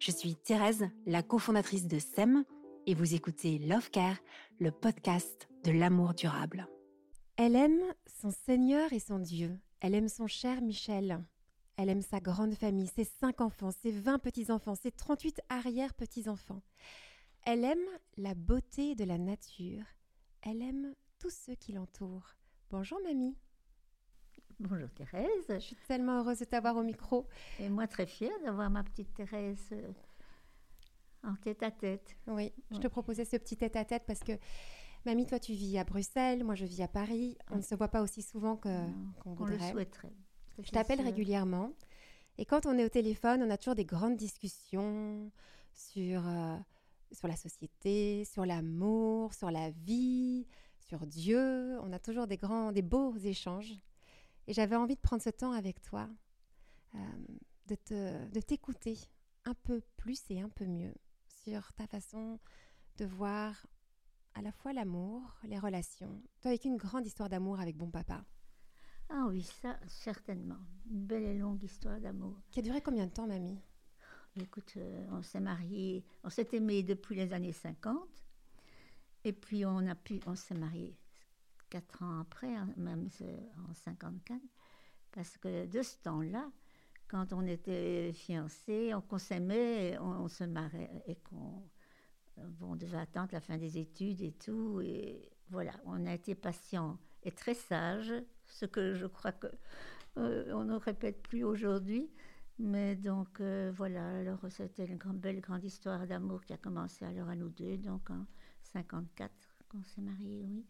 Je suis Thérèse, la cofondatrice de SEM, et vous écoutez Love Care, le podcast de l'amour durable. Elle aime son Seigneur et son Dieu. Elle aime son cher Michel. Elle aime sa grande famille, ses cinq enfants, ses vingt petits-enfants, ses 38 arrière-petits-enfants. Elle aime la beauté de la nature. Elle aime tous ceux qui l'entourent. Bonjour mamie. Bonjour Thérèse. Je suis tellement heureuse de t'avoir au micro. Et moi très fière d'avoir ma petite Thérèse euh, en tête à tête. Oui, je te proposais ce petit tête à tête parce que mamie, toi tu vis à Bruxelles, moi je vis à Paris. On ne se voit pas aussi souvent qu'on On le voudrait. souhaiterait. Je t'appelle régulièrement. Et quand on est au téléphone, on a toujours des grandes discussions sur, euh, sur la société, sur l'amour, sur la vie, sur Dieu. On a toujours des grands, des beaux échanges. Et j'avais envie de prendre ce temps avec toi, euh, de, te, de t'écouter un peu plus et un peu mieux sur ta façon de voir à la fois l'amour, les relations. Toi avec une grande histoire d'amour avec bon papa, Ah oui, ça certainement. Une belle et longue histoire d'amour. qui a duré combien de temps, mamie? Écoute, euh, on s'est mariés, on s'est aimés depuis les années 50. Et puis on a pu, on s'est mariés quatre ans après, hein, même en 54. Parce que de ce temps-là, quand on était fiancés, on, s'aimait, on, se mariait et qu'on bon, on devait attendre la fin des études et tout. Et voilà, on a été patient et très sage, ce que je crois que euh, on ne répète plus aujourd'hui. Mais donc euh, voilà, alors c'était une grande, belle grande histoire d'amour qui a commencé alors à nous deux, donc en 54 qu'on s'est mariés, oui.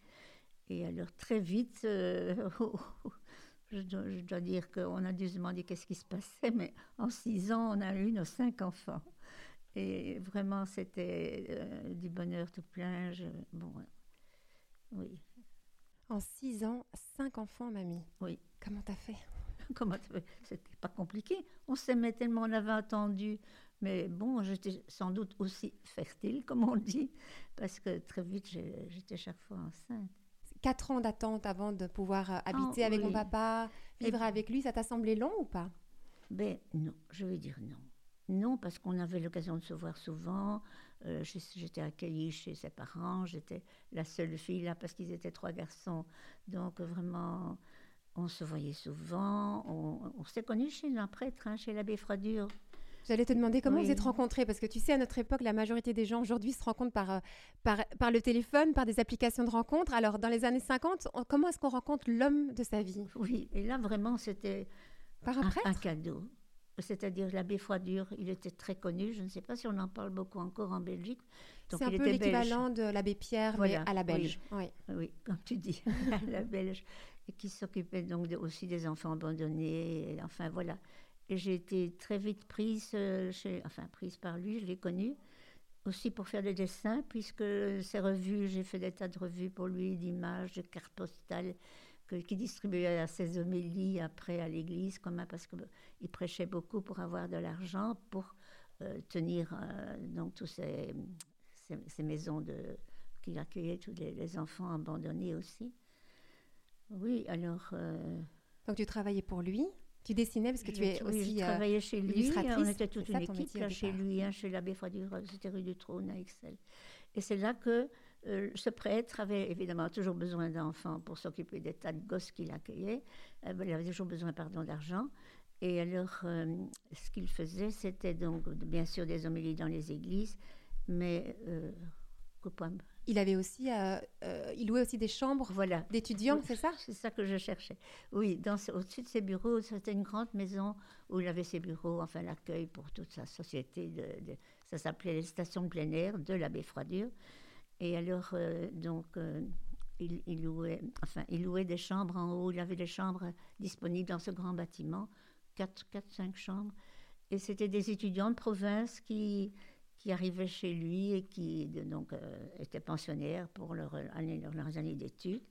Et alors très vite, euh, je, dois, je dois dire qu'on a dû se demander qu'est-ce qui se passait, mais en six ans, on a eu nos cinq enfants. Et vraiment, c'était euh, du bonheur tout plein. Je- bon, oui, En six ans, cinq enfants, mamie. oui. Comment t'as fait? Comment veux C'était pas compliqué. On s'aimait tellement, on avait attendu. Mais bon, j'étais sans doute aussi fertile, comme on dit, parce que très vite, j'étais chaque fois enceinte. Quatre ans d'attente avant de pouvoir euh, habiter Ah, avec mon papa, vivre Et- avec lui, ça t'a semblé long ou pas? Ben non, je vais dire non. Non, parce qu'on avait l'occasion de se voir souvent. Euh, j'étais accueillie chez ses parents. J'étais la seule fille là parce qu'ils étaient trois garçons. Donc euh, vraiment, on se voyait souvent. On, on s'est connus chez un prêtre, hein, chez l'abbé Fradure. J'allais te demander comment Oui. vous êtes rencontrés, parce que tu sais, à notre époque, la majorité des gens aujourd'hui se rencontrent par, euh, par, par le téléphone, par des applications de rencontres. Alors, dans les années 50, on- comment est-ce qu'on rencontre l'homme de sa vie? Oui, et là vraiment, c'était Par un un, prêtre? un cadeau. C'est-à-dire l'abbé Froidure, il était très connu. Je ne sais pas si on en parle beaucoup encore en Belgique. C'est un peu l'équivalent de l'abbé Pierre, Voilà, mais à la belge. Oui. Oui, comme tu dis, la belge, et qui s'occupait donc de- aussi des enfants abandonnés. et enfin voilà. Et j'ai été très vite prise, euh, enfin prise par lui, je l'ai connu aussi pour faire des dessins, puisque ses revues, j'ai fait des tas de revues pour lui, d'images, de cartes postales que- qu'il distribuait à ses homélies après à l'église, parce qu'il prêchait beaucoup pour avoir de l'argent pour euh, tenir euh, donc ces, ces, ces maisons de qui accueillait tous les, les enfants abandonnés aussi. Oui, alors. euh, Donc tu travaillais pour lui, tu dessinais parce que tu es oui, aussi. je euh, travaillais chez lui. illustratrice, On était toute une ça équipe là, chez lui, hein, chez l'abbé Froidure, c'était rue du Trône à Excel. Et c'est là que euh, ce prêtre avait évidemment toujours besoin d'enfants pour s'occuper des tas de gosses qu'il accueillait. Euh, il avait toujours besoin, pardon, d'argent. Et alors, euh, ce qu'il faisait, c'était donc bien sûr des homélies dans les églises, mais coupable. Il avait aussi, euh, euh, il louait aussi des chambres Voilà. d'étudiants, Oui, c'est ça? C'est ça que je cherchais. Oui, dans au-dessus de ses bureaux, c'était une grande maison où il avait ses bureaux, enfin l'accueil pour toute sa société. De, de- ça s'appelait les stations de plein air de l'abbé Froidure. Et alors, euh, donc, il, il louait, enfin, il louait des chambres en haut. Il avait des chambres disponibles dans ce grand bâtiment, 4, 4 5 chambres. Et c'était des étudiants de province qui, qui arrivaient chez lui et qui donc, euh, étaient pensionnaires pour leur année- leurs années d'études.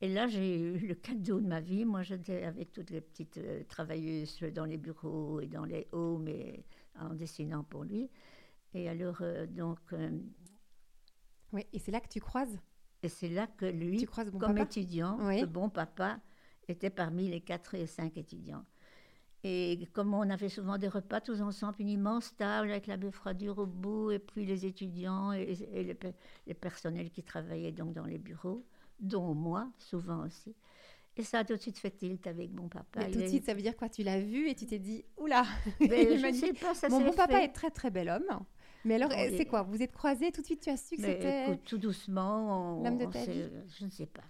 Et là, j'ai eu le cadeau de ma vie. Moi, j'étais avec toutes les petites euh, travailleuses dans les bureaux et dans les hauts, mais en dessinant pour lui. Et alors, euh, donc, euh, Oui, et c'est là que tu croises. et c'est là que lui, Tu croises bon comme papa? étudiant, Oui. le bon papa était parmi les quatre et cinq étudiants. Et comme on avait souvent des repas tous ensemble, une immense table avec l'abbé Froidure au bout, et puis les étudiants et, et les, pe- les personnels qui travaillaient donc dans les bureaux, dont moi, souvent aussi. Et ça a tout de suite fait tilt avec mon papa. Mais tout de suite, ça veut dire quoi? Tu l'as vu et tu t'es dit, oula, Ben, je ne magnifique. sais pas, ça Mon bon papa fait. est très très bel homme. Mais alors, il c'est est- quoi? Vous êtes croisés tout de suite Tu as su que Mais c'était. tout doucement, l'homme de ta vie? Je ne sais pas.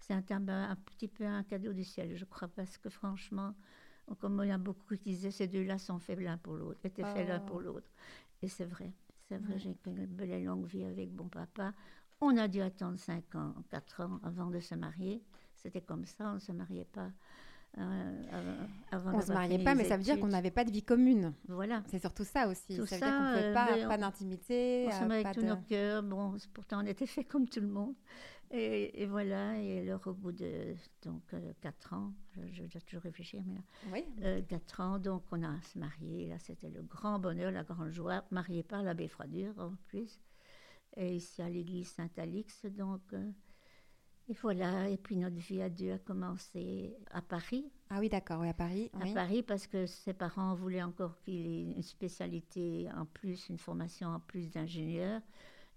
C'est un, un petit peu un cadeau du ciel, je crois, parce que franchement, comme il y a beaucoup qui disaient, ces deux-là sont faits l'un pour l'autre, étaient faits l'un pour l'autre. Et c'est vrai, c'est vrai, j'ai connu une belle et longue vie avec bon papa. On a dû attendre 5 ans, 4 ans avant de se marier. C'était comme ça, on ne se mariait pas. euh, avant- On se d'avoir mariait pas, mais ça veut dire qu'on n'avait pas de vie commune. Voilà. C'est surtout ça aussi. Tout ça veut ça, dire qu'on ne pouvait euh, pas, pas d'intimité. On euh, s'aimait pas avec tous de- nos cœurs. Bon, pourtant, on était fait comme tout le monde. Et, et voilà. Et alors, au bout de donc, euh, quatre ans, je, je dois toujours réfléchir, mais là, Oui. euh, quatre ans, donc on a se marié. Là, c'était le grand bonheur, la grande joie. Marié par l'abbé Froidure, en plus. Et ici, à l'église Saint-Alix. Donc, euh, et voilà. Et puis, notre vie à deux a commencé à Paris. Ah oui, d'accord, oui, à Paris. À. Paris, parce que ses parents voulaient encore qu'il ait une spécialité en plus, une formation en plus d'ingénieur.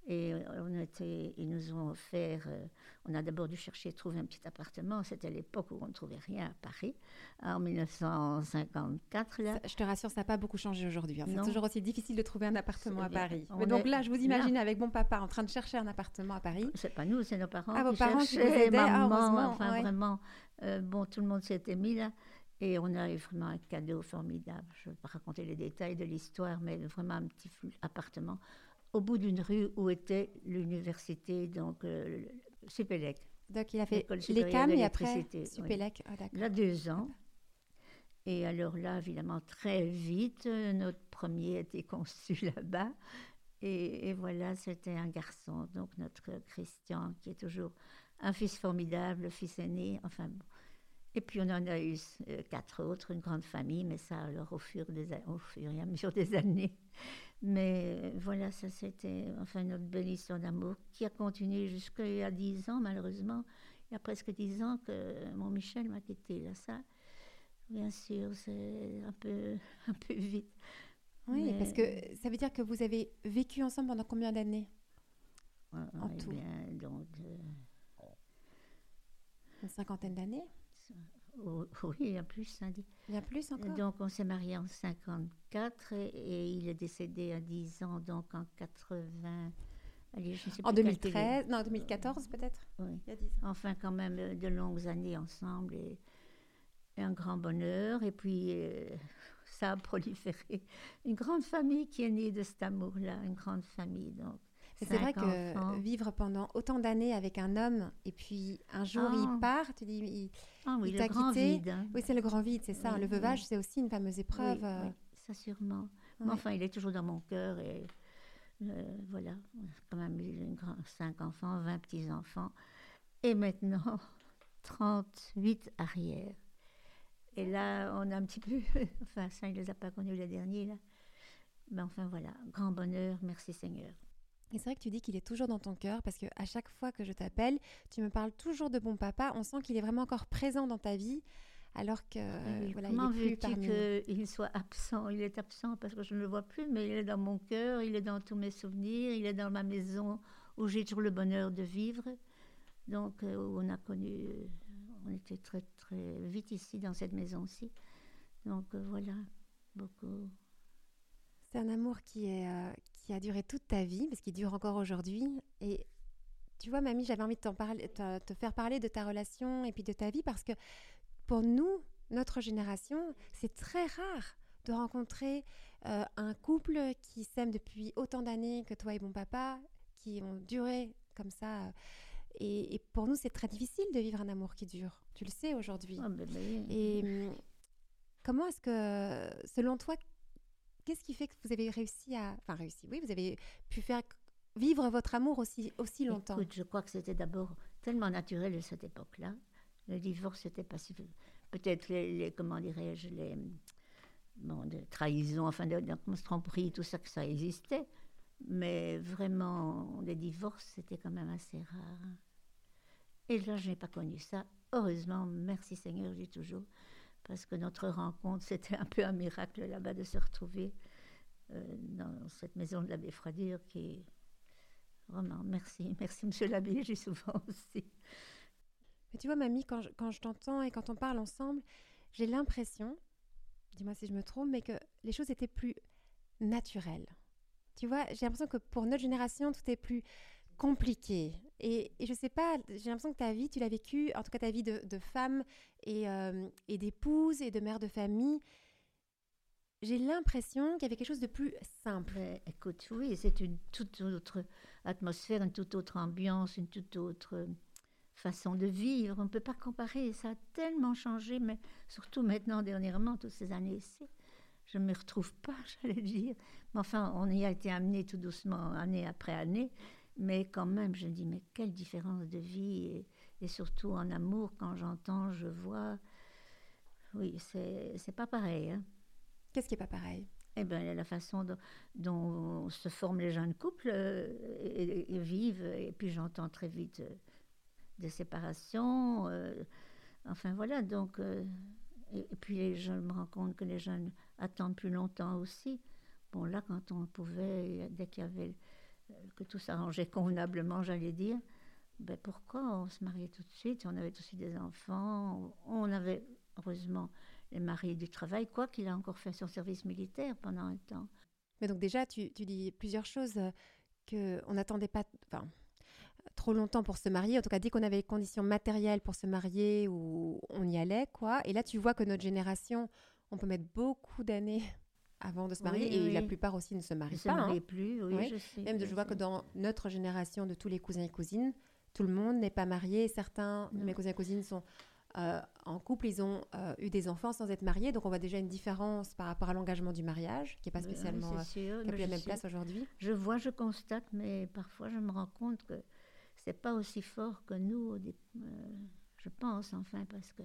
Et on était, ils nous ont offert, euh, on a d'abord dû chercher, trouver un petit appartement. C'était l'époque où on ne trouvait rien à Paris, en 1954. Là. Ça, Je te rassure, ça n'a pas beaucoup changé aujourd'hui. hein. C'est toujours aussi difficile de trouver un appartement à. Paris. On Mais donc là, je vous là. imagine avec mon papa en train de chercher un appartement à Paris. C'est pas nous, c'est nos parents Ah, vos parents qui aidaient, ah, maman, enfin ouais. vraiment. euh, bon, tout le monde s'était mis là. Et on a eu vraiment un cadeau formidable. Je ne vais pas raconter les détails de l'histoire, mais vraiment un petit appartement au bout d'une rue où était l'université, donc euh, le- Supélec. Donc il a fait L'école les CAM et après d'électricité, oui. Supélec. Ah, d'accord. Là, deux ans. Et alors là, évidemment, très vite, notre premier a été conçu là-bas. Et, et voilà, c'était un garçon, donc notre Christian, qui est toujours un fils formidable, le fils aîné. Enfin bon. Et puis on en a eu euh, quatre autres, une grande famille, mais ça alors au fur, des, a- au fur et à mesure des années. Mais euh, voilà, ça c'était enfin notre belle histoire d'amour qui a continué jusqu'à il y a dix ans, malheureusement. Il y a presque dix ans que mon Michel m'a quitté. Là, ça, bien sûr, c'est un peu, un peu vite. Oui, Mais- parce que ça veut dire que vous avez vécu ensemble pendant combien d'années Ouais, En eh tout? bien, donc, euh, Une cinquantaine d'années oh, oui, il y a plus, ça dit. Bien plus encore? Donc, on s'est mariés en 54 et, et il est décédé à 10 ans, donc en 80. Allez, je ne sais En plus calculer. 2013, non, 2014 peut-être? Oui. Il y a 10 ans. Enfin, quand même, euh, de longues années ensemble. Et, et un grand bonheur. Et puis, euh, ça a proliféré. Une grande famille qui est née de cet amour-là, une grande famille. Donc, c'est vrai que vivre pendant autant d'années avec un homme et puis un jour il Ah. part, tu dis il, ah oui, il le t'a quitté. vide. hein. Oui, c'est le grand vide, c'est ça. Oui, le oui. veuvage, c'est aussi une fameuse épreuve. Oui, euh, ça sûrement. Mais enfin, il est toujours dans mon cœur et euh, voilà, quand même une grand- cinq enfants, 20 petits-enfants et maintenant 38 arrières. Et là, on a un petit peu, enfin, ça, il ne les a pas connus les derniers, là. Mais enfin, voilà, grand bonheur, merci Seigneur. Et c'est vrai que tu dis qu'il est toujours dans ton cœur parce que à chaque fois que je t'appelle, tu me parles toujours de bon papa. On sent qu'il est vraiment encore présent dans ta vie, alors que Ah oui, voilà, Comment il est plus veux-tu qu'il soit absent? Il est absent parce que je ne le vois plus, mais il est dans mon cœur, il est dans tous mes souvenirs, il est dans ma maison où j'ai toujours le bonheur de vivre. Donc, euh, on a connu, euh, on était très très vite ici dans cette maison-ci. Donc euh, voilà, beaucoup. C'est un amour qui, est, euh, qui a duré toute ta vie, parce qu'il dure encore aujourd'hui. Et tu vois, mamie, j'avais envie de t'en parler, te, te faire parler de ta relation et puis de ta vie, parce que pour nous, notre génération, c'est très rare de rencontrer euh, un couple qui s'aime depuis autant d'années que toi et mon papa, qui ont duré comme ça. Et, et pour nous, c'est très difficile de vivre un amour qui dure. Tu le sais aujourd'hui. Ah, Et comment est-ce que, selon toi, qu'est-ce qui fait que vous avez réussi à... Enfin, réussi, oui, vous avez pu faire vivre votre amour aussi, aussi longtemps? Écoute, je crois que c'était d'abord tellement naturel à cette époque-là. Le divorce, c'était pas si. Peut-être les, comment dirais-je, les. Bon, de trahison, enfin, de, de tromperie, tout ça, que ça existait. Mais vraiment, les divorces, c'était quand même assez rare. Et là, je n'ai pas connu ça. Heureusement, merci Seigneur, j'ai toujours. Parce que notre rencontre, c'était un peu un miracle là-bas de se retrouver euh, dans cette maison de l'abbé Froidure qui Vraiment, merci. Merci, monsieur l'abbé, j'ai souvent aussi. Mais tu vois, mamie, quand je, quand je t'entends et quand on parle ensemble, j'ai l'impression, dis-moi si je me trompe, mais que les choses étaient plus naturelles. Tu vois, j'ai l'impression que pour notre génération, tout est plus compliqué. Et, et je sais pas, j'ai l'impression que ta vie, tu l'as vécue, en tout cas ta vie de, femme et, euh, et d'épouse et de mère de famille. J'ai l'impression qu'il y avait quelque chose de plus simple. Écoute, oui, c'est une toute autre atmosphère, une toute autre ambiance, une toute autre euh, façon de vivre. On ne peut pas comparer. Ça a tellement changé, mais surtout maintenant, dernièrement, toutes ces années-ci. Je ne me retrouve pas, j'allais dire. Mais enfin, on y a été amené tout doucement, année après année. Mais quand même, je me dis, mais quelle différence de vie. Et, et surtout en amour, quand j'entends, je vois. Oui, c'est pas pareil. Hein. Qu'est-ce qui est pas pareil? Eh bien, la façon dont, dont se forment les jeunes couples euh, et, et vivent. Et puis, j'entends très vite euh, des séparations. euh, enfin, voilà. Donc, et, et puis, je me rends compte que les jeunes attendent plus longtemps aussi. Bon, là, quand on pouvait, dès qu'il y avait. Euh, que tout s'arrangeait convenablement, j'allais dire. Ben pourquoi on se mariait tout de suite? On avait aussi des enfants. On avait, heureusement, les maris du travail, quoi qu'il a encore fait son service militaire pendant un temps. Mais donc déjà, tu, tu dis plusieurs choses euh, que on n'attendait pas, enfin, trop longtemps pour se marier. En tout cas, dès qu'on avait les conditions matérielles pour se marier, ou on y allait, quoi. Et là, tu vois que notre génération, on peut mettre beaucoup d'années avant de se marier, Oui, et oui. la plupart aussi ne se marient ne se pas. hein. mariait plus, oui, Oui. je sais. Même, je vois que dans notre génération de tous les cousins et cousines, tout le monde n'est pas marié. Certains de mes cousins et cousines sont euh, en couple, ils ont euh, eu des enfants sans être mariés. Donc, on voit déjà une différence par rapport à l'engagement du mariage, qui n'est pas Ben oui, spécialement, euh, c'est sûr, qui mais plus la même sais. place aujourd'hui. Je vois, je constate, mais parfois je me rends compte que c'est pas aussi fort que nous, euh, je pense enfin, parce que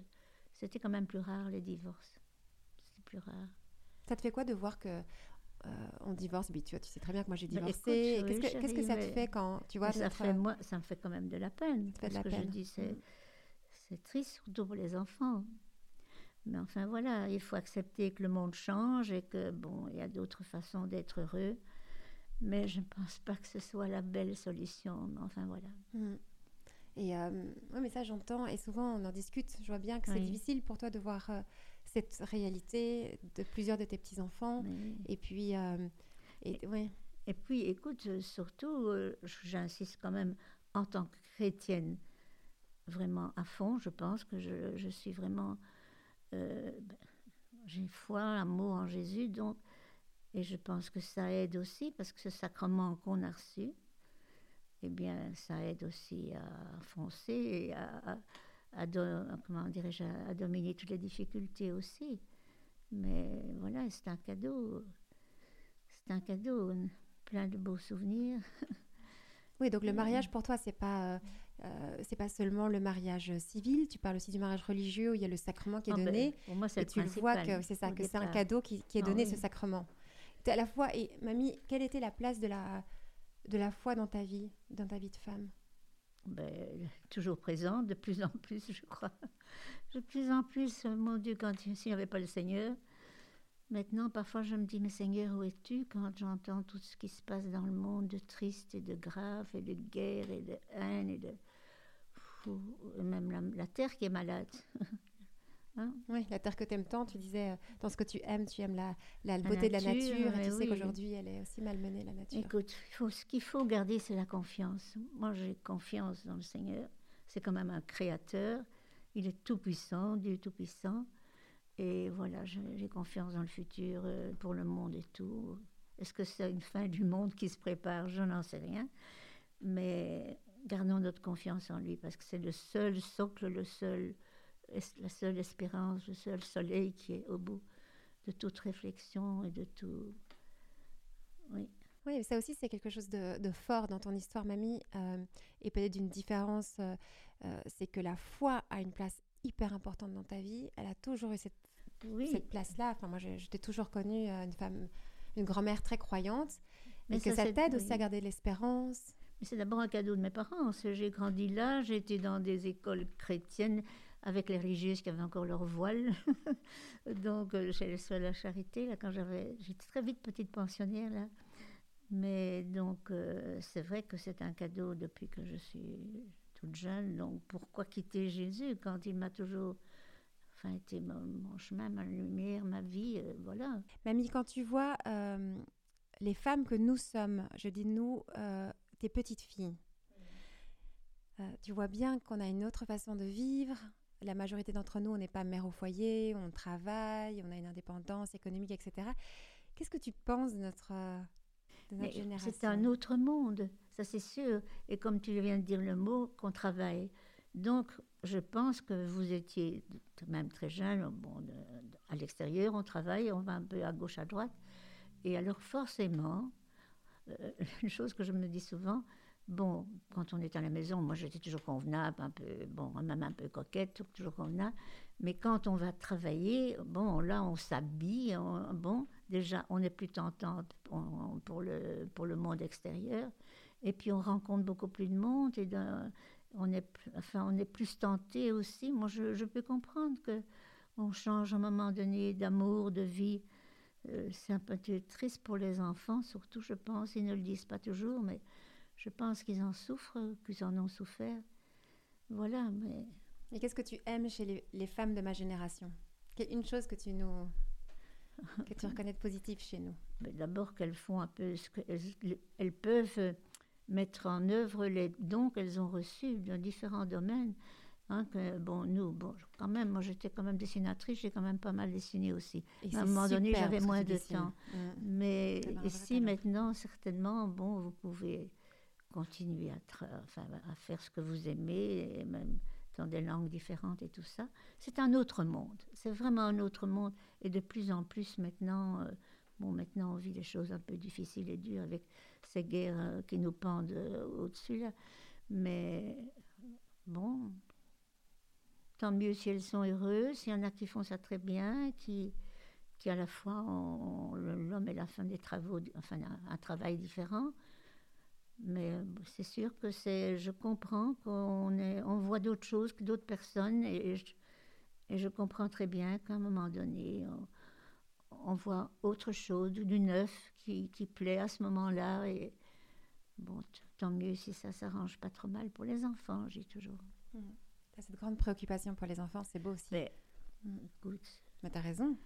c'était quand même plus rare les divorces. C'était plus rare. Ça te fait quoi de voir que euh, on divorce? Puis tu, vois, tu sais très bien que moi j'ai Bah, divorcé. Qu'est-ce oui, que, ça te fait mais- quand tu vois Mais ça, fait, euh, moi, ça me fait quand même de la peine. Ça fait de la que peine. je dis, c'est, Mm. c'est triste, surtout pour les enfants. Mais enfin, voilà, il faut accepter que le monde change et que, bon, il y a d'autres façons d'être heureux. Mais je ne pense pas que ce soit la belle solution. Mais enfin, voilà. Mm. Et euh, ouais, mais ça j'entends et souvent on en discute. Je vois bien que c'est Oui. difficile pour toi de voir euh, cette réalité de plusieurs de tes petits enfants. Mais- Et puis, euh, et, ouais. Et puis, écoute, euh, surtout, euh, j'insiste quand même en tant que chrétienne, vraiment à fond, je pense que je, je suis vraiment euh, ben, j'ai foi, amour en Jésus, donc, et je pense que ça aide aussi, parce que ce sacrement qu'on a reçu, eh bien, ça aide aussi à foncer et à, à, comment à dominer toutes les difficultés aussi. Mais voilà, c'est un cadeau. C'est un cadeau, plein de beaux souvenirs. Oui, donc le mariage pour toi, c'est pas euh, euh, c'est pas seulement le mariage civil. Tu parles aussi du mariage religieux où il y a le sacrement qui est ah ben, donné. pour moi, c'est tu le vois que c'est ça, que c'est un cadeau qui, qui est ah donné, ce sacrement. À la fois et mamie, quelle était la place de la de la foi dans ta vie, dans ta vie de femme? Ben, toujours présente, de plus en plus, je crois. De plus en plus, mon Dieu, quand s'il n'y avait pas le Seigneur, Maintenant, parfois, je me dis, mais Seigneur, où es-tu quand j'entends tout ce qui se passe dans le monde de triste et de grave et de guerre et de haine et de... même la, terre qui est malade. Hein? oui, la terre que tu aimes tant, tu disais, euh, dans ce que tu aimes, tu aimes la, la, beauté de la nature, et tu sais qu'aujourd'hui, elle est aussi malmenée, la nature. Écoute, faut, ce qu'il faut garder, c'est la confiance. Moi, j'ai confiance dans le Seigneur. C'est quand même un créateur. Il est tout-puissant, Dieu tout-puissant. Et voilà, j'ai confiance dans le futur euh, pour le monde et tout. Est-ce que c'est une fin du monde qui se prépare? Je n'en sais rien. Mais gardons notre confiance en lui parce que c'est le seul socle, le seul, la seule espérance, le seul soleil qui est au bout de toute réflexion et de tout. Oui. Oui, ça aussi, c'est quelque chose de, fort dans ton histoire, mamie, euh, et peut-être d'une différence, euh, c'est que la foi a une place hyper importante dans ta vie. Elle a toujours eu cette, cette place-là. Enfin, moi, je, t'ai toujours connue euh, une femme, une grand-mère très croyante. Mais que ça, t'aide aussi à garder l'espérance. Mais c'est d'abord un cadeau de mes parents. J'ai grandi là, j'étais dans des écoles chrétiennes avec les religieuses qui avaient encore leur voile. Donc, euh, j'allais sur la charité, là, quand j'avais... J'étais très vite petite pensionnaire, là. Mais donc, euh, c'est vrai que c'est un cadeau depuis que je suis toute jeune. Donc pourquoi quitter Jésus quand il m'a toujours enfin, été mon, chemin, ma lumière, ma vie, euh, voilà. Mamie, quand tu vois euh, les femmes que nous sommes, je dis nous, tes petites filles, tu vois bien qu'on a une autre façon de vivre. La majorité d'entre nous, on n'est pas mère au foyer, on travaille, on a une indépendance économique, etc. Qu'est-ce que tu penses de notre, de notre génération C'est un autre monde ça c'est sûr. Et comme tu viens de dire le mot, qu'on travaille. Donc, je pense que vous étiez même très jeune, bon, à l'extérieur, on travaille, on va un peu à gauche, à droite. Et alors, forcément, euh, une chose que je me dis souvent, bon, quand on est à la maison, moi j'étais toujours convenable, un peu, bon, même un peu coquette, toujours convenable. Mais quand on va travailler, bon, là, on s'habille, bon, déjà, on est plus tentante pour, le, pour le monde extérieur. Et puis on rencontre beaucoup plus de monde et on, est, enfin, on est plus tenté aussi. Moi, je, peux comprendre que on change à un moment donné d'amour, de vie. Euh, c'est un peu triste pour les enfants, surtout, je pense. Ils ne le disent pas toujours, mais je pense qu'ils en souffrent, qu'ils en ont souffert. Voilà, mais... Et qu'est-ce que tu aimes chez les, femmes de ma génération? Une chose que tu nous... que tu reconnais de positif chez nous D'abord qu'elles font un peu ce qu'elles elles peuvent mettre en œuvre les dons qu'elles ont reçus dans différents domaines. Hein, que, bon, nous, bon, quand même, moi j'étais quand même dessinatrice, j'ai quand même pas mal dessiné aussi. à un moment donné, j'avais moins de temps. Mmh. Mais ici, maintenant, certainement, bon, vous pouvez continuer à, faire ce que vous aimez, même dans des langues différentes et tout ça. C'est un autre monde. C'est vraiment un autre monde. Et de plus en plus maintenant, euh, bon, maintenant on vit des choses un peu difficiles et dures avec ces guerres euh, qui nous pendent euh, au-dessus là. Mais bon, tant mieux si elles sont heureuses. Il y en a qui font ça très bien, qui, qui à la fois l'homme et la femme des travaux, enfin un, travail différent. Mais euh, c'est sûr que c'est, je comprends qu'on est, on voit d'autres choses que d'autres personnes et je, et je comprends très bien qu'à un moment donné, on voit autre chose, du neuf qui, qui plaît à ce moment-là. Et bon, tant mieux si ça s'arrange pas trop mal pour les enfants, j'ai toujours. Mmh. cette grande préoccupation pour les enfants, c'est beau aussi. Mais, mmh. écoute. Mais t'as raison.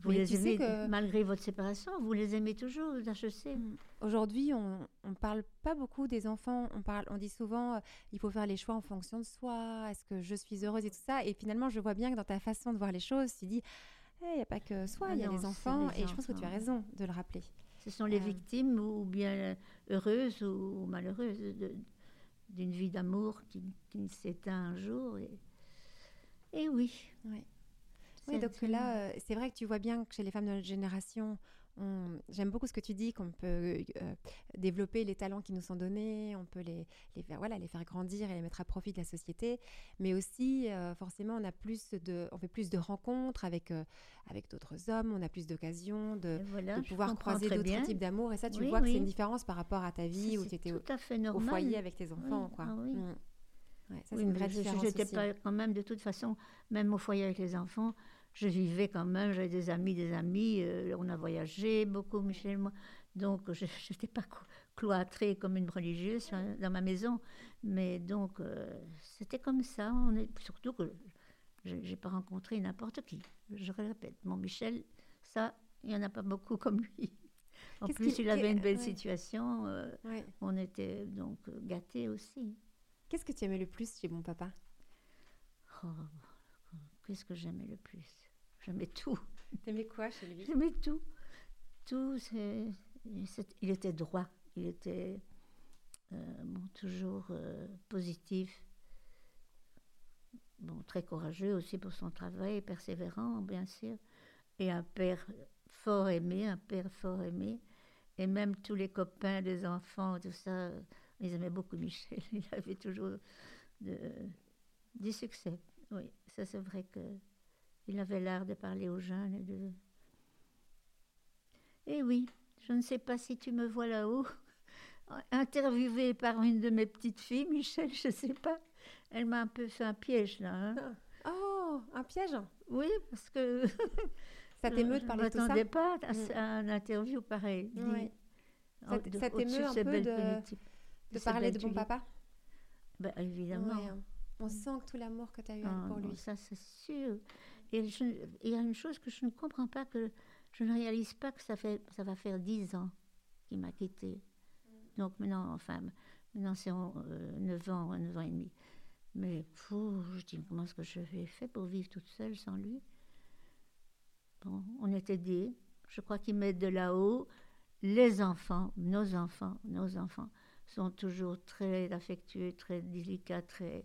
Vous les aimez, malgré votre séparation, vous les aimez toujours, je sais. Mm. Aujourd'hui, on ne parle pas beaucoup des enfants. On, parle, on dit souvent, euh, il faut faire les choix en fonction de soi. Est-ce que je suis heureuse et tout ça? Et finalement, je vois bien que dans ta façon de voir les choses, tu dis, eh, il n'y a pas que soi, ah il y a les enfants. et je pense que tu as raison de le rappeler. Ce sont les euh. victimes, ou bien heureuses ou malheureuses, d'une vie d'amour qui, qui s'éteint un jour. Et, et oui. oui. Oui, donc là, euh, c'est vrai que tu vois bien que chez les femmes de notre génération, j'aime beaucoup ce que tu dis, qu'on peut euh, développer les talents qui nous sont donnés, on peut les, les, faire, voilà, les faire grandir et les mettre à profit de la société, mais aussi, euh, forcément, on, a plus de, on fait plus de rencontres avec, avec d'autres hommes, on a plus d'occasions de, de, pouvoir croiser d'autres types d'amour, et ça, tu vois que c'est une différence par rapport à ta vie où tu étais au, au, foyer avec tes enfants. Quoi. Ah mm. ça, une vraie différence. J'étais pas quand même de toute façon, même au foyer avec les enfants, je vivais quand même, j'avais des amis, des amis, euh, on a voyagé beaucoup, Michel et moi. Donc, je n'étais pas cloîtrée comme une religieuse dans ma maison. Mais donc, euh, c'était comme ça. On est, surtout que je n'ai pas rencontré n'importe qui. Je répète, mon Michel, ça, il n'y en a pas beaucoup comme lui. En plus, il avait une belle situation. Euh, on était donc gâtés aussi. Qu'est-ce que tu aimais le plus chez mon papa? Oh, Qu'est-ce que j'aimais le plus? J'aimais tout. T'aimais quoi chez lui? J'aimais tout. Tout, c'est, il était droit. Il était euh, bon, toujours euh, positif. Bon, très courageux aussi pour son travail, persévérant, bien sûr. Et un père fort aimé, un père fort aimé. Et même tous les copains des enfants, tout ça, ils aimaient beaucoup Michel. Il avait toujours de, du succès. Oui, ça c'est vrai que il avait l'art de parler aux jeunes et de. Eh oui, je ne sais pas si tu me vois là-haut, interviewée par une de mes petites filles, Michel, je ne sais pas. Elle m'a un peu fait un piège là. Hein. Oh, un piège Oui, parce que. ça t'émeut de parler de tout ça Je ne pas à, mm. un interview pareil. Ça, t'émeut un peu de, de, parler de bon papa ben, Évidemment. Hein. On sent que tout l'amour que tu as eu ah, pour lui. Ça, c'est sûr. Et il y a une chose que je ne comprends pas, que je ne réalise pas que ça, fait, ça va faire dix ans qu'il m'a quitté. Donc maintenant, enfin, maintenant c'est euh, 9 ans, 9 ans et demi. Mais fou, je dis, comment est-ce que je vais faire pour vivre toute seule sans lui? Bon, on est aidés. Je crois qu'il m'aide de là-haut. Les enfants, nos enfants, nos enfants sont toujours très affectueux, très délicats, très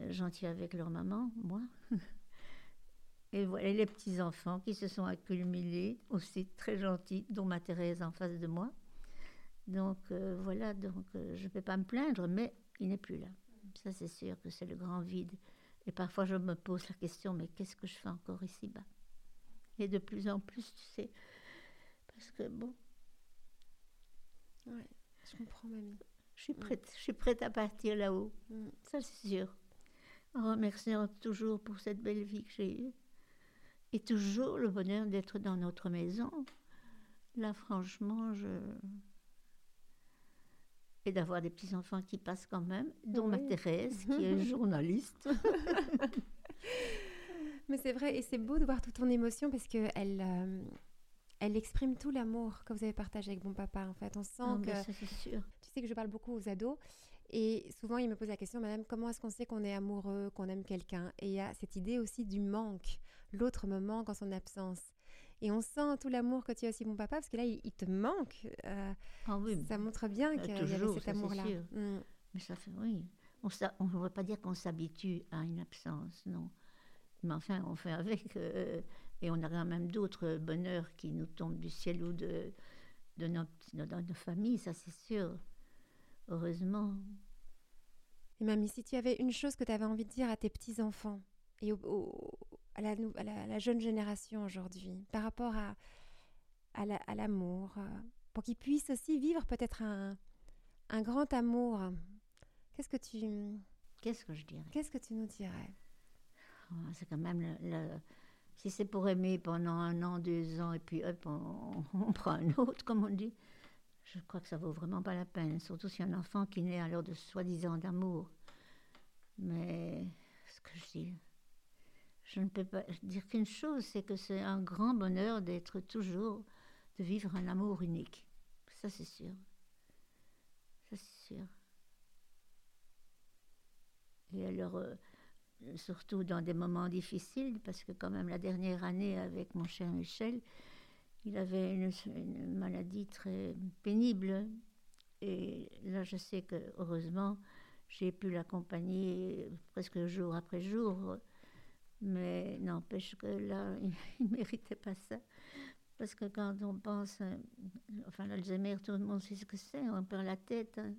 euh, gentils avec leur maman, moi. Et voilà les petits-enfants qui se sont accumulés, aussi très gentils, dont ma Thérèse en face de moi. Donc euh, voilà, donc euh, je ne peux pas me plaindre, mais il n'est plus là. Ça c'est sûr que c'est le grand vide. Et parfois je me pose la question, mais qu'est-ce que je fais encore ici-bas? Et de plus en plus, tu sais, parce que bon. Je comprends, mamie. Je suis prête, je suis prête à partir là-haut. Mm. Ça c'est sûr en remerciant toujours pour cette belle vie que j'ai eue. Et toujours le bonheur d'être dans notre maison. Là, franchement, je. Et d'avoir des petits-enfants qui passent quand même, dont ma Thérèse, qui est journaliste. Mais c'est vrai, et c'est beau de voir toute ton émotion parce qu'elle euh, elle exprime tout l'amour que vous avez partagé avec mon papa. En fait, on sent ah, que. c'est sûr. Tu sais que je parle beaucoup aux ados et souvent, il me pose la question, Madame, comment est-ce qu'on sait qu'on est amoureux, qu'on aime quelqu'un? Et il y a cette idée aussi du manque. L'autre me manque en son absence. Et on sent tout l'amour que tu as aussi, mon papa, parce que là, il, te manque. Euh, ah oui, ça montre bien qu'il y avait cet amour-là. Mm. Mais ça fait, oui. On ne veut pas dire qu'on s'habitue à une absence, non. Mais enfin, on fait avec. Euh, et on a quand même d'autres bonheurs qui nous tombent du ciel ou de, de, notre, de notre famille, ça c'est sûr. Heureusement. Et mamie, si tu avais une chose que tu avais envie de dire à tes petits-enfants et à, la, jeune génération aujourd'hui, par rapport à, à l'amour, euh, pour qu'ils puissent aussi vivre peut-être un, un grand amour, qu'est-ce que tu... Qu'est-ce que je dirais? Qu'est-ce que tu nous dirais? Oh, C'est quand même le, Si c'est pour aimer pendant un an, deux ans, et puis hop, on, prend un autre, comme on dit, je crois que ça vaut vraiment pas la peine, surtout si un enfant qui naît alors de soi-disant d'amour. Mais ce que je dis, je ne peux pas dire qu'une chose, c'est que c'est un grand bonheur d'être toujours, de vivre un amour unique. Ça, c'est sûr. Ça, c'est sûr. Et alors, euh, surtout dans des moments difficiles, parce que quand même la dernière année avec mon cher Michel, il avait une, maladie très pénible. Et là, je sais que heureusement, j'ai pu l'accompagner presque jour après jour. Mais n'empêche que là, il ne méritait pas ça. Parce que quand on pense, euh, enfin l'Alzheimer, tout le monde sait ce que c'est, on perd la tête. hein.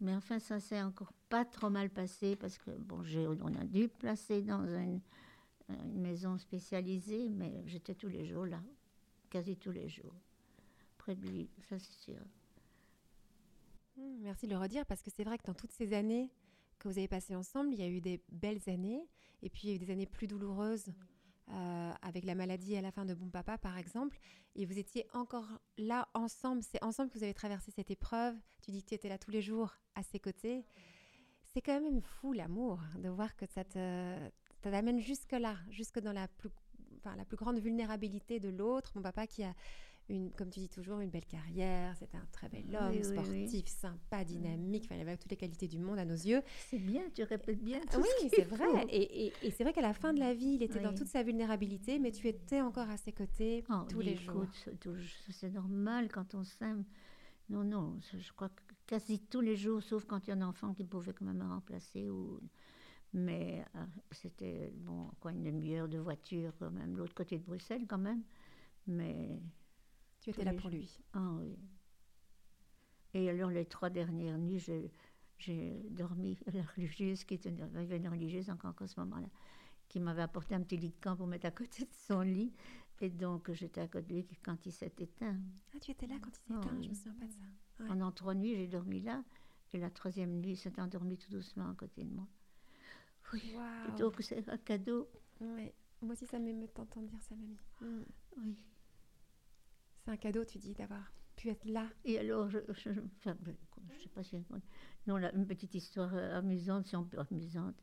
Mais enfin, ça s'est encore pas trop mal passé parce que, bon, on a dû placer dans une, une maison spécialisée, mais j'étais tous les jours là, quasi tous les jours, près de lui, ça c'est sûr. Mmh, Merci de le redire parce que c'est vrai que dans toutes ces années que vous avez passées ensemble, il y a eu des belles années et puis il y a eu des années plus douloureuses euh, avec la maladie à la fin de Bon Papa par exemple. Et vous étiez encore là ensemble. C'est ensemble que vous avez traversé cette épreuve. Tu dis que tu étais là tous les jours à ses côtés. C'est quand même fou l'amour de voir que ça te t'amène jusque là, jusque dans la plus, enfin, la plus grande vulnérabilité de l'autre. Mon papa qui a une, comme tu dis toujours, une belle carrière. C'était un très bel homme, Oui, sportif, oui. sympa, dynamique. Enfin, il avait toutes les qualités du monde à nos yeux. C'est bien, tu répètes bien. tout Oui, ce c'est vrai. faut. Et, et- et c'est vrai qu'à la fin de la vie, il était dans toute sa vulnérabilité, mais tu étais encore à ses côtés Oh, tous les jours. c'est normal quand on s'aime. Non, non, je je crois que quasi tous les jours, sauf quand il y a un enfant qui pouvait quand même me remplacer. Ou... Mais euh, c'était, bon, quoi, une demi-heure de voiture quand même, l'autre côté de Bruxelles quand même. Mais, Tu étais là pour lui. ah oui. Et alors, les trois dernières nuits, j'ai, dormi la religieuse, qui était une, religieuse encore à ce moment-là, qui m'avait apporté un petit lit de camp pour mettre à côté de son lit. Et donc, j'étais à côté de lui quand il s'est éteint. Ah, tu étais là quand il s'est Ah éteint, oui. je me souviens pas de ça. Ouais. Pendant trois nuits, j'ai dormi là. Et la troisième nuit, il s'est endormi tout doucement à côté de moi. Oui, Waouh. donc c'est un cadeau. Ouais. Moi aussi, ça m'émeut de t'entendre dire ça, mamie. Mm. Oui. C'est un cadeau, tu dis, d'avoir pu être là. Et alors, je, enfin, ben, sais pas si... Non, là, une petite histoire euh, amusante, si on peut, amusante.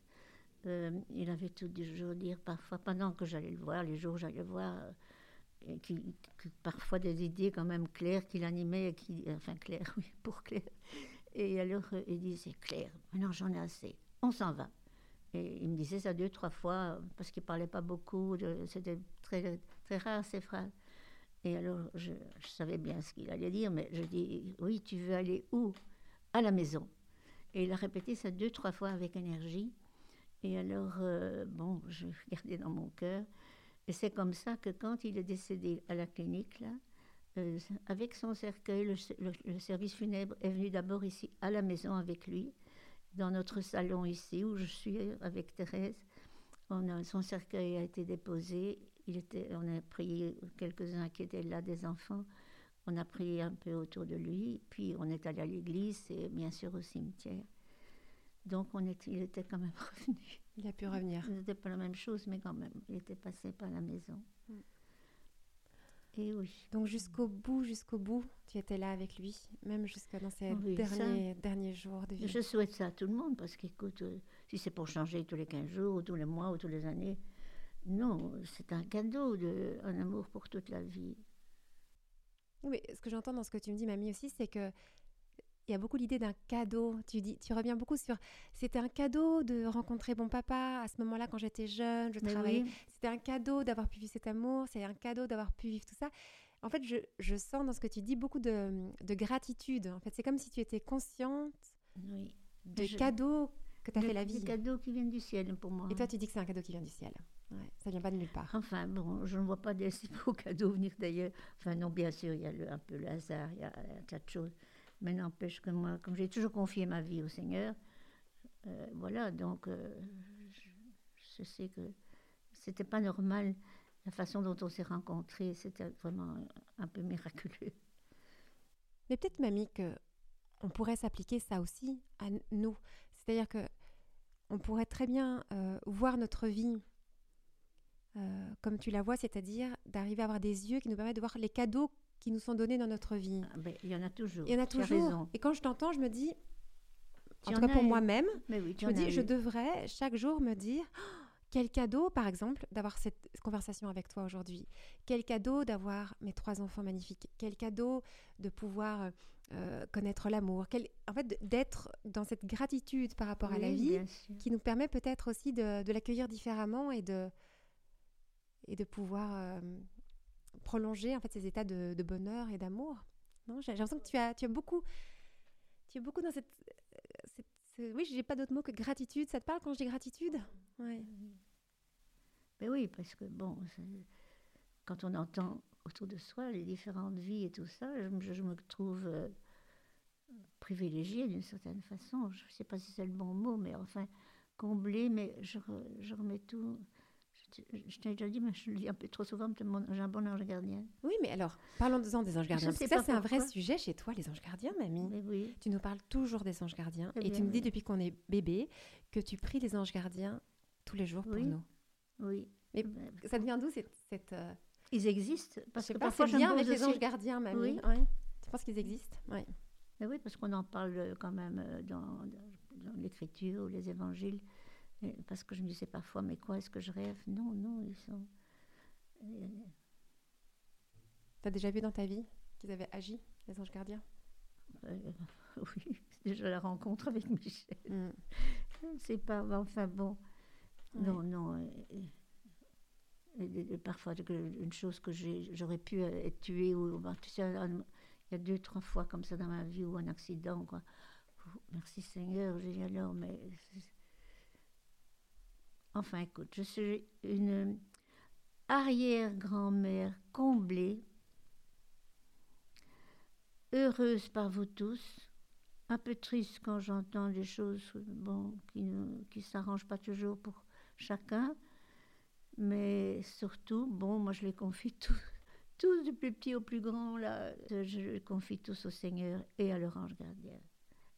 Euh, il avait tout du jour dire, parfois, pendant que j'allais le voir, les jours où j'allais le voir, euh, parfois des idées quand même claires qu'il animait, enfin claires, oui, pour Claire. Et alors, il disait, Claire, maintenant j'en ai assez, on s'en va. Et il me disait ça deux, trois fois, parce qu'il parlait pas beaucoup, c'était très, très rare ces phrases. Et alors, je, savais bien ce qu'il allait dire, mais je dis, oui, tu veux aller où? À la maison. Et il a répété ça deux, trois fois avec énergie. Et alors, euh, bon, je regardais dans mon cœur. Et c'est comme ça que quand il est décédé à la clinique, là, euh, avec son cercueil, le, service funèbre est venu d'abord ici, à la maison avec lui, dans notre salon ici, où je suis avec Thérèse. Son cercueil a été déposé. Il était, on a prié quelques-uns qui étaient là, des enfants. On a prié un peu autour de lui. Puis on est allé à l'église et bien sûr au cimetière. Donc on est, il était quand même revenu. Il a pu revenir. Ce n'était pas la même chose, mais quand même, il était passé par la maison. Mm. Et oui. Donc jusqu'au bout, jusqu'au bout, tu étais là avec lui, même jusqu'à dans ces Oui, ça. derniers, derniers jours de vie. Je souhaite ça à tout le monde parce qu'écoute, euh, si c'est pour changer tous les 15 jours, ou tous les mois, ou tous les années, non, c'est un cadeau, de, un amour pour toute la vie. Oui, ce que j'entends dans ce que tu me dis, mamie, aussi, c'est que il y a beaucoup l'idée d'un cadeau. Tu dis, tu reviens beaucoup sur. C'était un cadeau de rencontrer bon papa à ce moment-là quand j'étais jeune, je Mais travaillais. oui, C'était un cadeau d'avoir pu vivre cet amour. C'est un cadeau d'avoir pu vivre tout ça. En fait, je, je sens dans ce que tu dis beaucoup de, de gratitude. En fait, c'est comme si tu étais consciente oui. des Je- cadeaux que t'as Des- fait la Des vie. cadeaux qui viennent du ciel pour moi. Et toi, tu dis que c'est un cadeau qui vient du ciel. Ouais, ça vient pas de nulle part. Enfin, bon, je ne vois pas des beaux cadeaux venir d'ailleurs. Enfin, non, bien sûr, il y a le- un peu le hasard, il y a un tas de choses. Mais n'empêche que moi, comme j'ai toujours confié ma vie au Seigneur, euh, voilà, donc euh, je, je sais que c'était pas normal la façon dont on s'est rencontrés. C'était vraiment un peu miraculeux. Mais peut-être, mamie, que on pourrait s'appliquer ça aussi à nous. C'est-à-dire que on pourrait très bien euh, voir notre vie euh, comme tu la vois, c'est-à-dire d'arriver à avoir des yeux qui nous permettent de voir les cadeaux qui nous sont donnés dans notre vie. Ah, ben, il y en a toujours. Il y en a toujours. Et quand je t'entends, je me dis, en Tu tout en cas as pour moi-même, oui, je me dis, je devrais chaque jour me dire, Oh, quel cadeau, par exemple, d'avoir cette conversation avec toi aujourd'hui. Quel cadeau d'avoir mes trois enfants magnifiques. Quel cadeau de pouvoir euh, connaître l'amour. En fait, d'être dans cette gratitude par rapport à la vie qui nous permet peut-être aussi de, l'accueillir différemment et de, et de pouvoir euh, prolonger en fait ces états de, bonheur et d'amour. Non, j'ai l'impression que tu as, tu as beaucoup, tu es beaucoup dans cette, cette oui, j'ai pas d'autre mot que gratitude. Ça te parle quand je dis gratitude? Ouais. Mais oui, parce que bon, quand on entend autour de soi les différentes vies et tout ça, je, me trouve euh, privilégiée d'une certaine façon. Je ne sais pas si c'est le bon mot, mais enfin, comblée, mais je remets tout. Je, t'ai déjà dit, mais je le dis un peu trop souvent, j'ai un bon ange gardien. Oui, mais alors, parlons-en des anges gardiens. Parce que ça, c'est un vrai sujet chez toi, les anges gardiens, mamie. Mais oui. Tu nous parles toujours des anges gardiens. Eh et tu me dis, depuis qu'on est bébé, que tu pries les anges gardiens tous les jours pour nous. Oui. Mais ça vient d'où cette. Euh, Ils existent. Parce que parfois, bien avec les anges gardiens, mamie. Oui. Tu penses qu'ils existent? Oui. Mais oui, parce qu'on en parle euh, quand même euh, dans, dans l'écriture ou les évangiles. Parce que je me disais parfois, mais quoi, est-ce que je rêve? Non, non, ils sont. Tu as déjà vu dans ta vie qu'ils avaient agi, les anges gardiens? Oui, déjà la rencontre avec Michel. Mm. C'est pas. Enfin bon. Non, non. Et, parfois, une chose que j'aurais pu être tuée, ou tu sais, il y a deux, trois fois comme ça dans ma vie, ou un accident, quoi. Merci Seigneur, j'ai dit alors, mais. Enfin, écoute, je suis une arrière-grand-mère comblée, heureuse par vous tous, un peu triste quand j'entends des choses bon, qui ne qui s'arrangent pas toujours pour chacun, mais surtout, bon, moi je les confie tous, tous du plus petit au plus grand, là, je les confie tous au Seigneur et à l'orange gardien.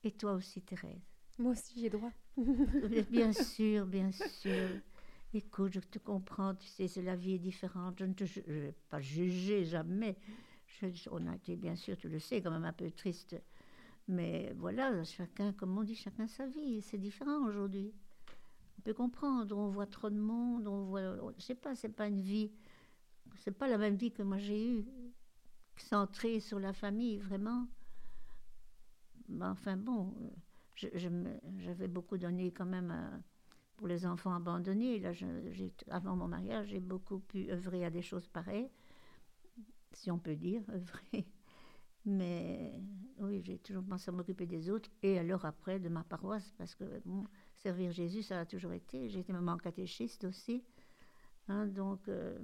Et toi aussi, Thérèse. Moi aussi, j'ai droit. Bien sûr, bien sûr. Écoute, je te comprends, tu sais, la vie est différente. Je ne vais pas juger jamais. on a été, bien sûr, tu le sais, quand même un peu triste. Mais voilà, chacun, comme on dit, chacun sa vie. C'est différent aujourd'hui on peut comprendre. On voit trop de monde, on voit. Je sais pas, c'est pas une vie. C'est pas la même vie que moi j'ai eue, centrée sur la famille, vraiment. Mais enfin bon, j'avais beaucoup donné quand même pour les enfants abandonnés. Là, avant mon mariage, j'ai beaucoup pu œuvrer à des choses pareilles, si on peut dire, œuvrer. Mais oui, j'ai toujours pensé à m'occuper des autres et alors après de ma paroisse, parce que servir Jésus, ça a toujours été. J'ai été maman catéchiste aussi. Hein, donc, euh,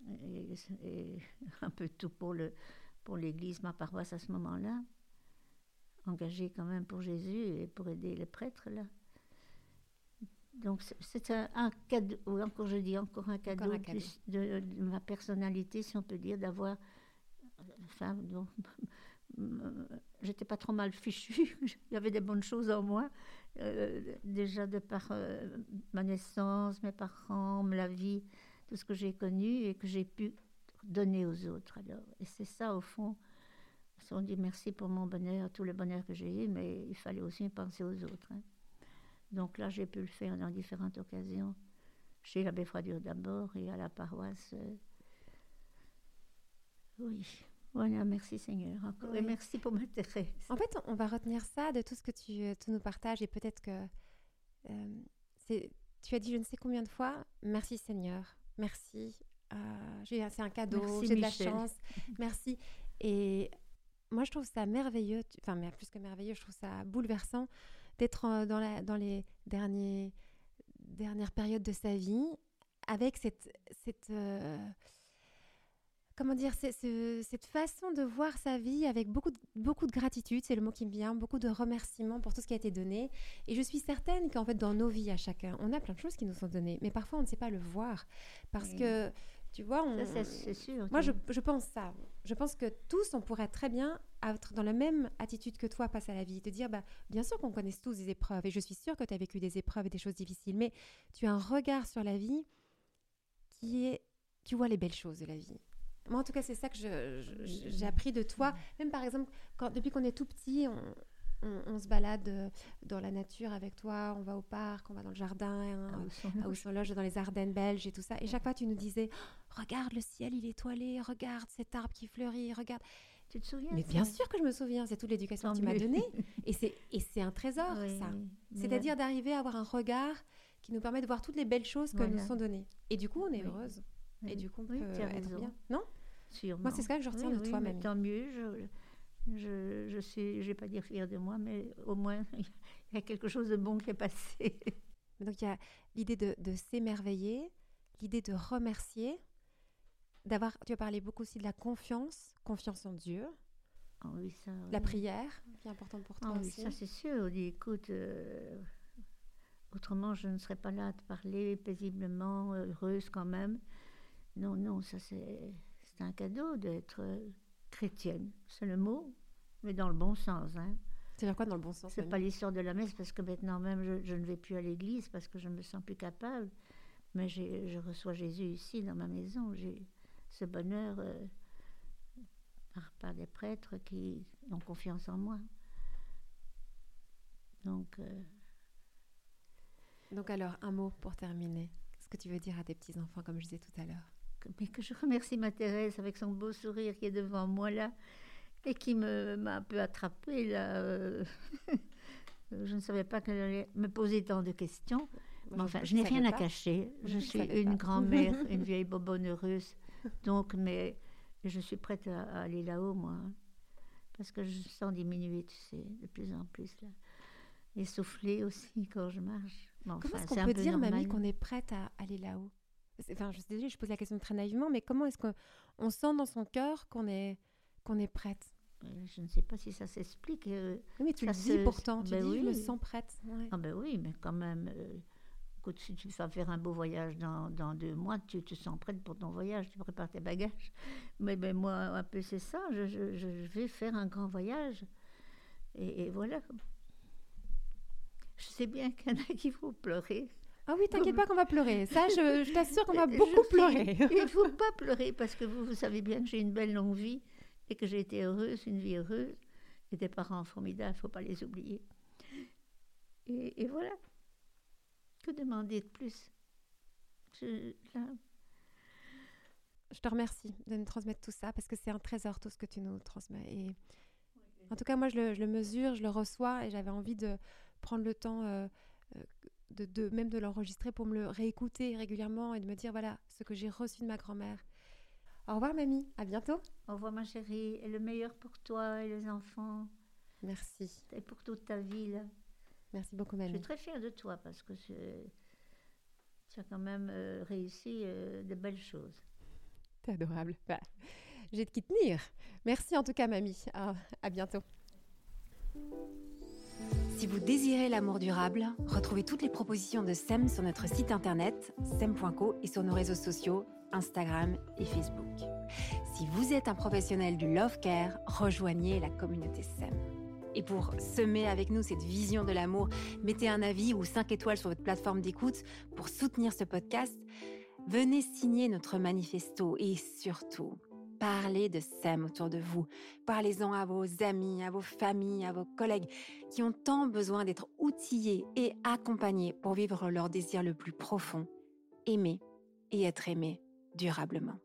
un peu tout pour, le, pour l'Église, ma paroisse à ce moment-là. Engagée quand même pour Jésus et pour aider les prêtres, là. Donc, c'est un, cadeau, encore je dis, encore un cadeau, De, de, ma personnalité, si on peut dire, d'avoir enfin, donc, j'étais pas trop mal fichue, il y avait des bonnes choses en moi, euh, déjà de par euh, ma naissance, mes parents, la vie, tout ce que j'ai connu et que j'ai pu donner aux autres. Alors, et c'est ça au fond. On dit merci pour mon bonheur, tout le bonheur que j'ai eu, mais il fallait aussi penser aux autres. Hein. Donc là, j'ai pu le faire dans différentes occasions, chez l'abbé Froidure d'abord et à la paroisse. Euh, oui. Voilà, merci Seigneur encore. Et merci pour m'intéresser. En fait, on va retenir ça de tout ce que tu, tu nous partages et peut-être que euh, tu as dit je ne sais combien de fois merci Seigneur, merci. Euh, c'est un cadeau, j'ai de la chance, merci. Et moi, je trouve ça merveilleux, enfin, mais plus que merveilleux, je trouve ça bouleversant d'être euh, dans, la, dans les derniers, dernières périodes de sa vie avec cette, cette comment dire, cette façon de voir sa vie avec beaucoup de, beaucoup de gratitude, c'est le mot qui me vient, beaucoup de remerciements pour tout ce qui a été donné. Et je suis certaine qu'en fait, dans nos vies à chacun, on a plein de choses qui nous sont données, mais parfois on ne sait pas le voir. Parce que, tu vois, on, c'est sûr. Moi, je, je, pense ça. Je pense que tous, on pourrait très bien être dans la même attitude que toi face à la vie, te dire, bah, bien sûr qu'on connaisse tous des épreuves, et je suis sûre que tu as vécu des épreuves et des choses difficiles, mais tu as un regard sur la vie qui est, tu vois les belles choses de la vie. Moi, en tout cas, c'est ça que j'ai appris de toi. Même par exemple, quand, depuis qu'on est tout petit, on, on, se balade euh, dans la nature avec toi, on va au parc, on va dans le jardin, hein, à Ousson-Loge, dans les Ardennes belges et tout ça. Et chaque fois, tu nous disais, oh, regarde le ciel, il est étoilé, regarde cet arbre qui fleurit, regarde. Tu te souviens Mais bien sûr que je me souviens, c'est toute l'éducation que tu m'as donnée. Et c'est un trésor, ça. C'est-à-dire d'arriver à avoir un regard qui nous permet de voir toutes les belles choses que nous sont données. Et du coup, on est heureuse. Et du coup, on peut être bien. Non? Moi, c'est ça que je retiens de toi, même. Tant mieux. Je, je, suis, je vais pas dire fière de moi, mais au moins, il y a quelque chose de bon qui est passé. Donc, il y a l'idée de, de s'émerveiller, l'idée de remercier, d'avoir, tu as parlé beaucoup aussi de la confiance, confiance en Dieu. Ah oui, ça, La prière, qui est importante pour toi ah aussi. Oui, ça c'est sûr. On dit, écoute, euh, autrement je ne serais pas là à te parler paisiblement, heureuse quand même. Non, non, ça c'est, c'est un cadeau d'être chrétienne. C'est le mot, mais dans le bon sens. Hein. C'est-à-dire quoi dans le bon sens C'est pas l'histoire de la messe, parce que maintenant même je, je, ne vais plus à l'église parce que je me sens plus capable. Mais je reçois Jésus ici dans ma maison. J'ai ce bonheur euh, par, des prêtres qui ont confiance en moi. Donc. Euh, Donc alors un mot pour terminer. Qu'est-ce que tu veux dire à tes petits enfants, comme je disais tout à l'heure mais que je remercie ma Thérèse avec son beau sourire qui est devant moi là et qui me m'a un peu attrapée là. Euh, je ne savais pas qu'elle allait me poser tant de questions. mais enfin, je, n'ai rien à cacher. Je, suis une grand-mère, une vieille bobonne heureuse. Donc, mais je suis prête à, aller là-haut, moi. Hein. parce que je sens diminuer, tu sais, de plus en plus là. Essoufflée aussi quand je marche. Comment est-ce qu'on peut dire, mamie, qu'on est prête à aller là-haut? Enfin, je, désolée, je pose la question très naïvement, mais comment est-ce qu'on sent dans son cœur qu'on est, qu'on est prête? Euh, je ne sais pas si ça s'explique. Euh, mais tu le dis pourtant, tu ben dis oui. je me sens prête. Ah ben oui, mais quand même, euh, écoute, si tu vas faire un beau voyage dans, dans, deux mois, tu te sens prête pour ton voyage, tu prépares tes bagages. Mais ben moi, un peu c'est ça, je, je, je, vais faire un grand voyage. Et, et voilà. Je sais bien qu'il y en a qui vont pleurer. Ah oui, t'inquiète pas qu'on va pleurer. Ça, je, t'assure qu'on va beaucoup pleurer. Il ne faut pas pleurer parce que vous, vous savez bien que j'ai une belle longue vie et que j'ai été heureuse, une vie heureuse, et des parents formidables, il ne faut pas les oublier. Et, et, voilà. Que demander de plus je, je te remercie de nous transmettre tout ça parce que c'est un trésor tout ce que tu nous transmets. Et en tout cas, moi, je le, je le mesure, je le reçois et j'avais envie de prendre le temps euh, euh de, même de l'enregistrer pour me le réécouter régulièrement et de me dire voilà ce que j'ai reçu de ma grand-mère. Au revoir mamie, à bientôt. Au revoir ma chérie, et le meilleur pour toi et les enfants. Merci. Et pour toute ta vie Merci beaucoup mamie. Je suis très fière de toi parce que tu as quand même euh, réussi euh, de belles choses. T'es adorable. Bah, j'ai de qui tenir. Merci en tout cas mamie. à bientôt. Si vous désirez l'amour durable, retrouvez toutes les propositions de SEM sur notre site internet sem.co et sur nos réseaux sociaux Instagram et Facebook. Si vous êtes un professionnel du love care, rejoignez la communauté SEM. Et pour semer avec nous cette vision de l'amour, mettez un avis ou 5 étoiles sur votre plateforme d'écoute pour soutenir ce podcast. Venez signer notre manifesto et surtout, Parlez de SEM autour de vous. Parlez-en à vos amis, à vos familles, à vos collègues qui ont tant besoin d'être outillés et accompagnés pour vivre leur désir le plus profond, aimer et être aimé durablement.